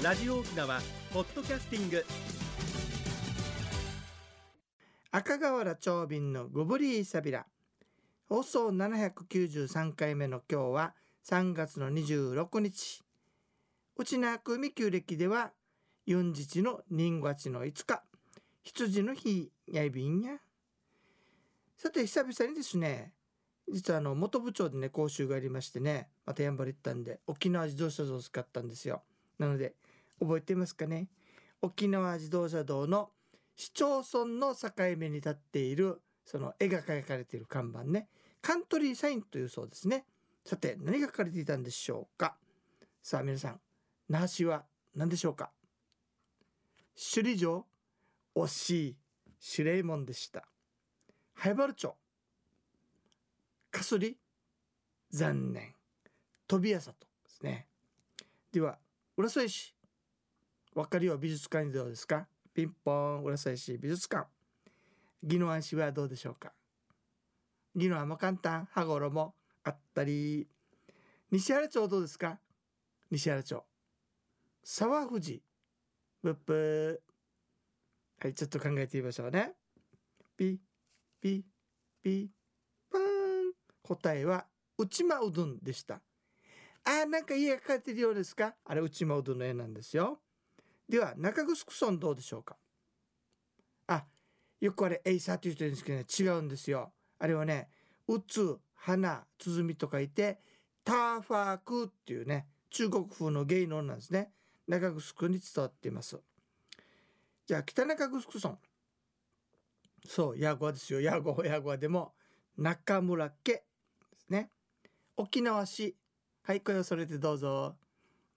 ラジオ沖縄ポッドキャスティング。赤瓦長瓶のグブリーサビラ放送793回目の今日は3月の26日。内なくみ旧暦では四日の人月の5日。羊の日やいびんや。さて久々にですね実はあの元部長でね講習がありましてねまたやんばり行ったんで沖縄自動車道を使ったんですよ。なので覚えてますかね？沖縄自動車道の市町村の境目に立っているその絵が描かれている看板ね。カントリーサインというそうですね。さて何が書かれていたんでしょうか？さあ皆さん那覇市は何でしょうか？首里城惜しい守礼門でした。灰原町かすり残念。飛び屋里ですね。では浦添市わかりよ美術館にどうですか？ピンポン浦添市美術館。宜野湾市はどうでしょうか？宜野湾も簡単羽衣もあったり。西原町どうですか？西原町。沢藤ブップはいちょっと考えてみましょうね。ピピピパーン。答えは内間うどんでした。あーなんか家が描かれてるようですか？あれ内間うどんの絵なんですよ。では中城村どうでしょうか？あよくあれエイサーという人ですけどね違うんですよ。あれはねうつ花鼓と書いてターファークっていうね中国風の芸能なんですね。中城に伝わっています。じゃあ北中城村そうヤゴワですよ。ヤゴヤゴワでも中村家ですね。沖縄市。はい声をそれてどうぞ。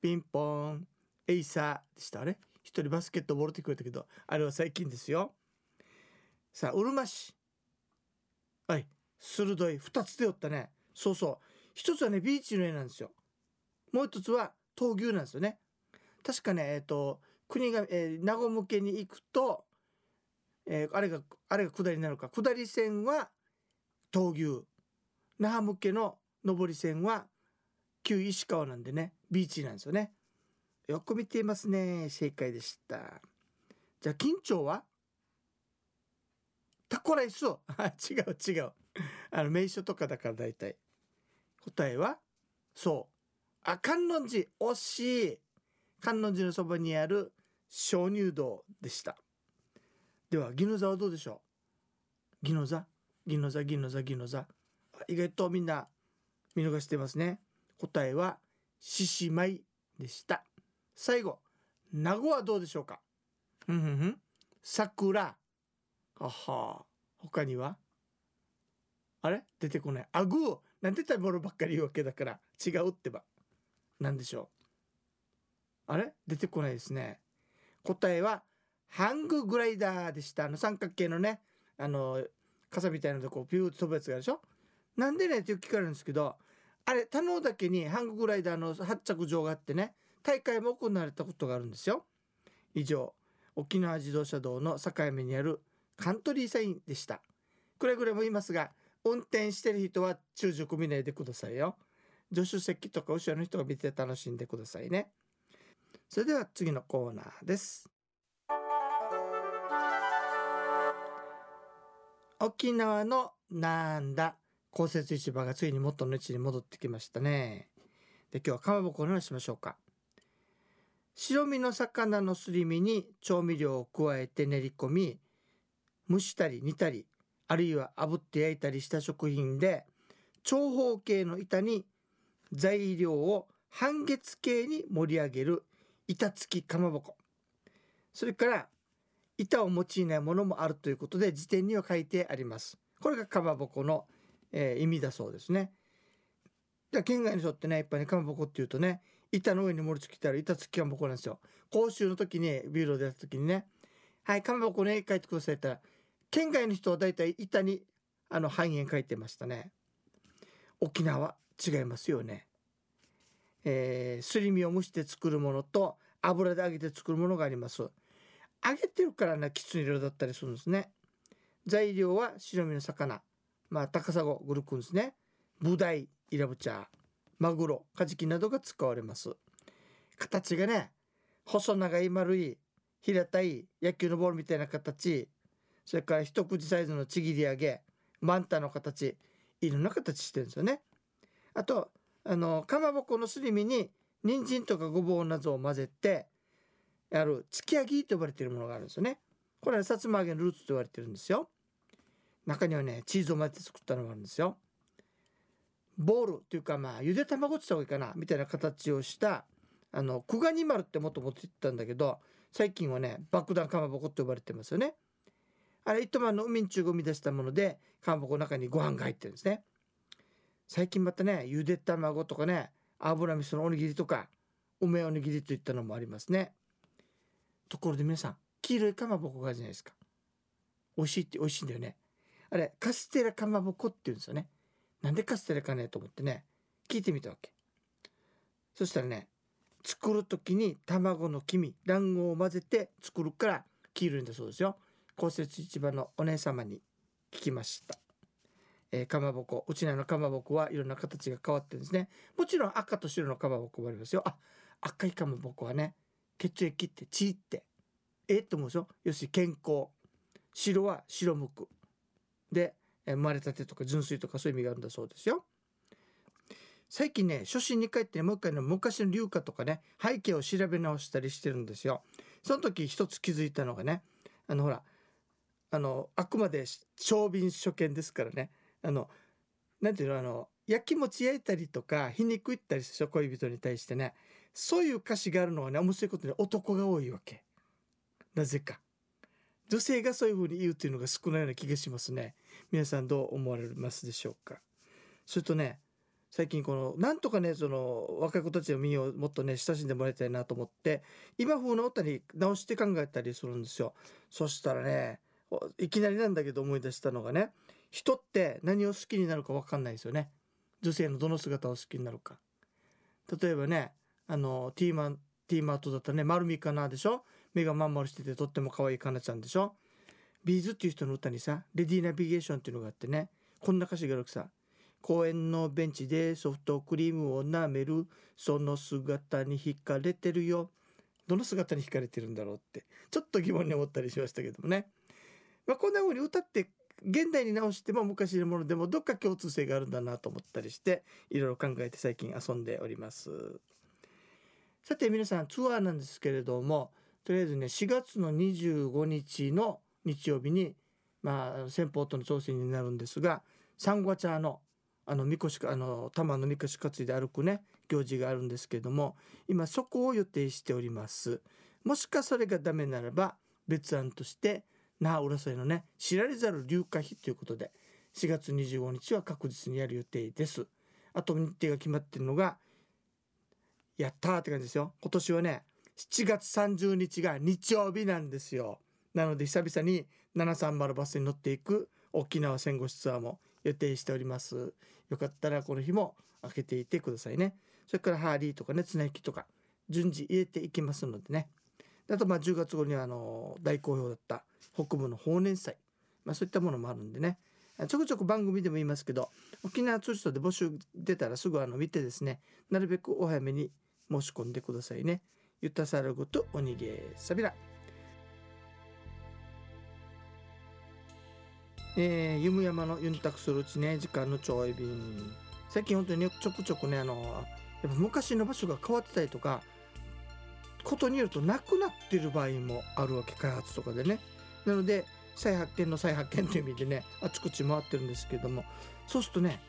ピンポン。エイサーでした。あれ？一人バスケットボールってくれたけどあれは最近ですよ。さあうるま市。はい。鋭い。2つでおったね。そうそう。一つはねビーチの絵なんですよ。もう一つは闘牛なんですよね。確かねえっ、と国が、えー、名護向けに行くと、えー、あれがあれが下りなのか。下り線は闘牛。那覇向けの上り線は旧石川なんでねビーチなんですよね。よく見ていますね。正解でした。じゃあ緊張は？タコライス 違う違う。あの名所とかだから大体。答えは？そう。あ観音寺惜しい。観音寺のそばにある鍾乳洞でした。では宜野座はどうでしょう？宜野座？宜野座？宜野座？宜野座？意外とみんな見逃してますね。答えは獅子舞でした。最後名護はどうでしょうか？ふんふんふん。桜。あは。他には？あれ？出てこない。あぐ。ーなんて食べ物ばっかり言うわけだから。違うってば。何でしょう？あれ？出てこないですね。答えはハンググライダーでした。あの三角形のねあの傘みたいなとこピューと飛ぶやつがあるでしょ？なんでね？って聞かれるんですけどあれ田野岳にハンググライダーの発着場があってね大会も行われたことがあるんですよ。以上沖縄自動車道の境目にあるカントリーサインでした。くれぐれも言いますが運転してる人は中熟見ないでくださいよ。助手席とか後ろの人が見て楽しんでくださいね。それでは次のコーナーです。沖縄のなんだ公設市場がついに元の位置に戻ってきましたね。で今日はかまぼこの話しましょうか。白身の魚のすり身に調味料を加えて練り込み蒸したり煮たりあるいは炙って焼いたりした食品で長方形の板に材料を半月形に盛り上げる板付きかまぼこ。それから板を用いないものもあるということで辞典には書いてあります。これがかまぼこの、えー、意味だそうですね。で県外の人ってねいっぱいねかまぼこっていうとね板の上に盛り付けてある板付きかまぼこなんですよ。講習の時にビューロでやった時にねはいかまぼこの絵描いてくださいって言ったら県外の人はだいたい板にあの半円描いてましたね。沖縄違いますよね。えー、すり身を蒸して作るものと油で揚げて作るものがあります。揚げてるからねきつね色だったりするんですね。材料は白身の魚。まあ高砂グルクンですね。ブダイイラブチャー。マグロカジキなどが使われます。形がね細長い丸い平たい野球のボールみたいな形。それから一口サイズのちぎり上げマンタの形。いろんな形してるんですよね。あとあのかまぼこのすり身に人参とかごぼうなどを混ぜてある突き上げと呼ばれているものがあるんですよね。これはさつま揚げのルーツと言われてるんですよ。中にはねチーズを混ぜて作ったのがあるんですよ。ボールっていうかまあゆで卵って言った方がいいかなみたいな形をしたあのクガニマルってもっともと言ったんだけど最近はね爆弾かまぼこって呼ばれてますよね。あれ糸満の海中が生み出したものでかまぼこの中にご飯が入ってるんですね。最近またねゆで卵とかね油味噌のおにぎりとか梅おにぎりといったのもありますね。ところで皆さん黄色いかまぼこがあるじゃないですか。美味しいって美味しいんだよね。あれカステラかまぼこって言うんですよね。なんでカステラかねと思ってね聞いてみたわけ。そしたらね作る時に卵の黄身卵黄を混ぜて作るから黄色いんだそうですよ。公設市場のお姉様に聞きました。えー、かまぼこうちらのかまぼこはいろんな形が変わってるんですね。もちろん赤と白のかまぼこもありますよ。あ赤いかまぼこはね血液って血ってええと思うでしょ要するに健康。白は白むく。で生まれたてとか純粋とかそういう意味があるんだそうですよ。最近ね初心に帰ってもう一回の昔の流歌とかね背景を調べ直したりしてるんですよ。その時一つ気づいたのがねあのほらあのあくまで長瓶初見ですからね。あのなんていうのあの焼き餅焼いたりとか皮肉言ったりする恋人に対してね。そういう歌詞があるのはね面白いことに男が多いわけ。なぜか。女性がそういうふうに言うっていうのが少ないような気がしますね。皆さんどう思われますでしょうか？それとね最近このなんとかねその若い子たちの身をもっとね親しんでもらいたいなと思って今風の歌に直して考えたりするんですよ。そしたらねいきなりなんだけど思い出したのがね人って何を好きになるか分かんないですよね。女性のどの姿を好きになるか。例えばねあのティーマンティーマートだったらね丸みかなでしょ？目がまん丸しててとっても可愛いかなちゃんでしょ？ビーズっていう人の歌にさレディーナビゲーションっていうのがあってね。こんな歌詞があるさ。公園のベンチでソフトクリームを舐める。その姿に惹かれてるよ。どの姿に惹かれてるんだろうって。ちょっと疑問に思ったりしましたけどもね、まあ、こんな風に歌って現代に直しても昔のものでもどっか共通性があるんだなと思ったりしていろいろ考えて最近遊んでおります。さて皆さんツアーなんですけれどもとりあえずね4月の25日の日曜日にまあ先方との調整になるんですがサンゴチャのあのみこしあの玉のみこし担いで歩くね行事があるんですけども今そこを予定しております。もしかそれがダメならば別案として那覇浦添のね知られざる流化費ということで4月25日は確実にやる予定です。あと日程が決まってるのがやったーって感じですよ。今年はね7月30日が日曜日なんですよ。なので久々に730バスに乗っていく沖縄戦後ツアーも予定しております。よかったらこの日も開けていてくださいね。それからハーリーとかね綱引きとか順次入れていきますのでね。あとまあ10月後にはあの大好評だった北部の法年祭、まあ、そういったものもあるんでね。ちょくちょく番組でも言いますけど沖縄ツーリストで募集出たらすぐあの見てですねなるべくお早めに申し込んでくださいね。ゆたさるごとおにげさびらえー、ゆむ山のユンタクするうちね時間のちょい便。最近本当にねちょくちょくねあのやっぱ昔の場所が変わってたりとかことによるとなくなってる場合もあるわけ開発とかでね。なので再発見の再発見という意味でねあちこち回ってるんですけども。そうするとね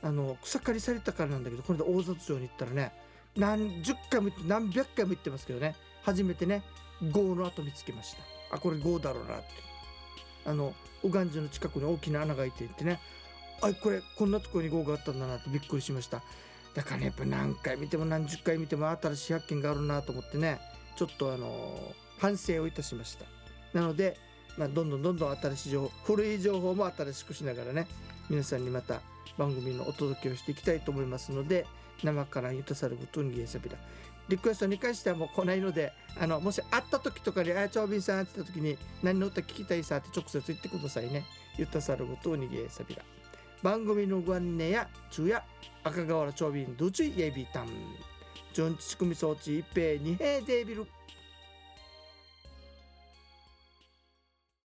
あの草刈りされたからなんだけどこれで大里城に行ったらね何十回も何百回も行ってますけどね。初めてね豪の跡見つけました。あこれ豪だろうなって。あの右岸樹の近くに大きな穴が開いていてね。あこれこんなところに豪があったんだなってびっくりしました。だからねやっぱ何回見ても何十回見ても新しい発見があるなと思ってね。ちょっとあの反省をいたしました。なのでまあ、どんどんどんどん新しい情報古い情報も新しくしながらね皆さんにまた番組のお届けをしていきたいと思いますので生からゆたさることにゲーサビラリクエストに関してはもう来ないのであのもし会った時とかに「あやちょうびんさん」って言った時に「何の歌聞きたいさ」って直接言ってくださいね。ゆたさることにゲーサビラ番組のご案内や昼夜赤瓦長瓶どちイエビタンジョンチチクミ装置一平二平デービル